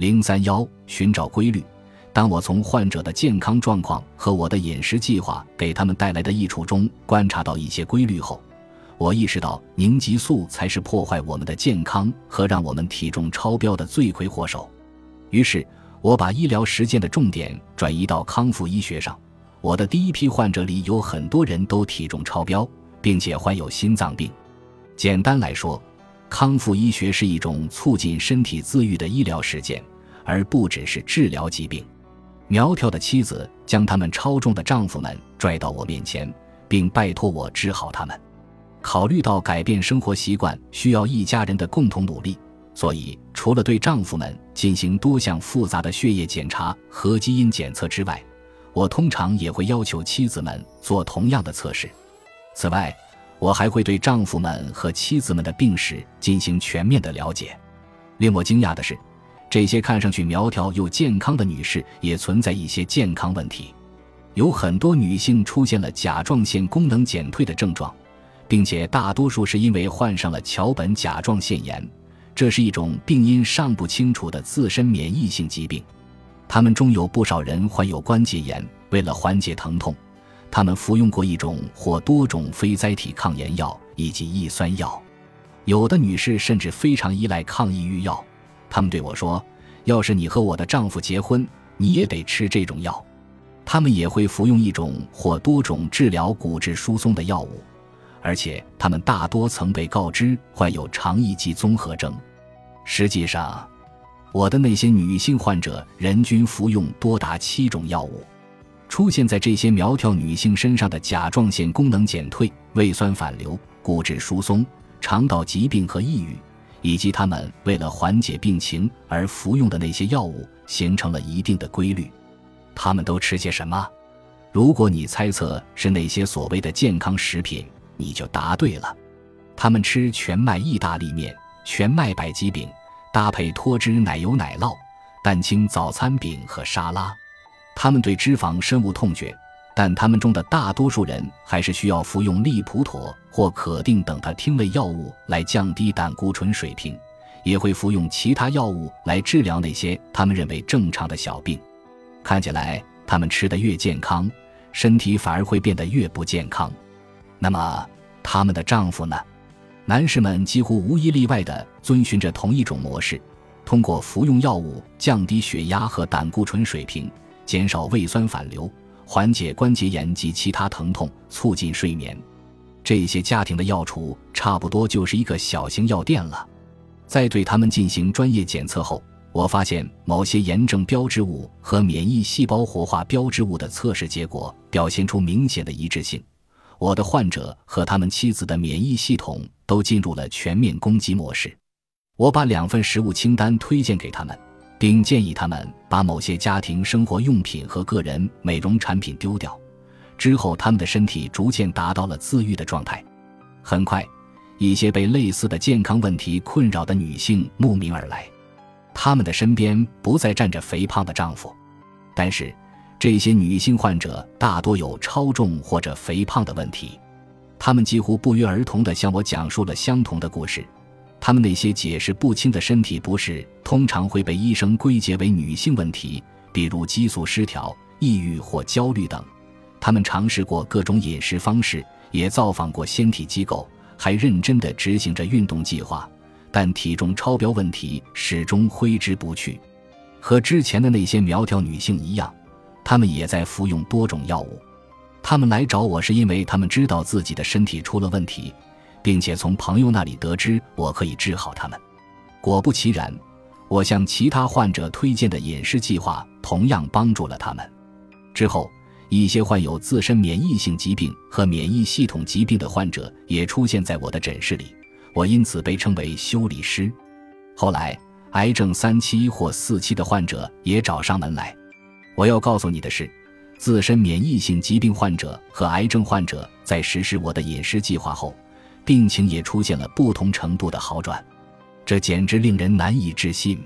零三幺，寻找规律。当我从患者的健康状况和我的饮食计划给他们带来的益处中观察到一些规律后，我意识到凝集素才是破坏我们的健康和让我们体重超标的罪魁祸首。于是，我把医疗实践的重点转移到康复医学上。我的第一批患者里有很多人都体重超标，并且患有心脏病。简单来说，康复医学是一种促进身体自愈的医疗实践，而不只是治疗疾病。苗条的妻子将他们超重的丈夫们拽到我面前，并拜托我治好他们。考虑到改变生活习惯需要一家人的共同努力，所以除了对丈夫们进行多项复杂的血液检查和基因检测之外，我通常也会要求妻子们做同样的测试。此外，我还会对丈夫们和妻子们的病史进行全面的了解。令我惊讶的是。这些看上去苗条又健康的女士也存在一些健康问题，有很多女性出现了甲状腺功能减退的症状，并且大多数是因为患上了桥本甲状腺炎，这是一种病因尚不清楚的自身免疫性疾病。他们中有不少人患有关节炎，为了缓解疼痛，他们服用过一种或多种非甾体抗炎药以及抑酸药，有的女士甚至非常依赖抗抑郁药。他们对我说：“要是你和我的丈夫结婚，你也得吃这种药。”他们也会服用一种或多种治疗骨质疏松的药物，而且他们大多曾被告知患有肠易激综合征。实际上，我的那些女性患者人均服用多达七种药物。出现在这些苗条女性身上的甲状腺功能减退、胃酸反流、骨质疏松、肠道疾病和抑郁。以及他们为了缓解病情而服用的那些药物，形成了一定的规律。他们都吃些什么？如果你猜测是那些所谓的健康食品，你就答对了。他们吃全麦意大利面、全麦百吉饼，搭配脱脂奶油奶酪、蛋清早餐饼和沙拉。他们对脂肪深恶痛绝。但他们中的大多数人还是需要服用利普妥或可定等他汀类药物来降低胆固醇水平，也会服用其他药物来治疗那些他们认为正常的小病。看起来，他们吃得越健康，身体反而会变得越不健康。那么，他们的丈夫呢？男士们几乎无一例外地遵循着同一种模式，通过服用药物降低血压和胆固醇水平，减少胃酸反流。缓解关节炎及其他疼痛，促进睡眠。这些家庭的药橱差不多就是一个小型药店了。在对他们进行专业检测后，我发现某些炎症标志物和免疫细胞活化标志物的测试结果表现出明显的一致性。我的患者和他们妻子的免疫系统都进入了全面攻击模式。我把两份食物清单推荐给他们。并建议他们把某些家庭生活用品和个人美容产品丢掉。之后，他们的身体逐渐达到了自愈的状态。很快，一些被类似的健康问题困扰的女性慕名而来，她们的身边不再站着肥胖的丈夫。但是，这些女性患者大多有超重或者肥胖的问题。她们几乎不约而同地向我讲述了相同的故事。他们那些解释不清的身体不适，通常会被医生归结为女性问题，比如激素失调、抑郁或焦虑等。他们尝试过各种饮食方式，也造访过纤体机构，还认真地执行着运动计划，但体重超标问题始终挥之不去。和之前的那些苗条女性一样，他们也在服用多种药物。他们来找我是因为他们知道自己的身体出了问题。并且从朋友那里得知我可以治好他们，果不其然，我向其他患者推荐的饮食计划同样帮助了他们。之后，一些患有自身免疫性疾病和免疫系统疾病的患者也出现在我的诊室里，我因此被称为修理师。后来，癌症三期或四期的患者也找上门来。我要告诉你的是，自身免疫性疾病患者和癌症患者在实施我的饮食计划后。病情也出现了不同程度的好转，这简直令人难以置信。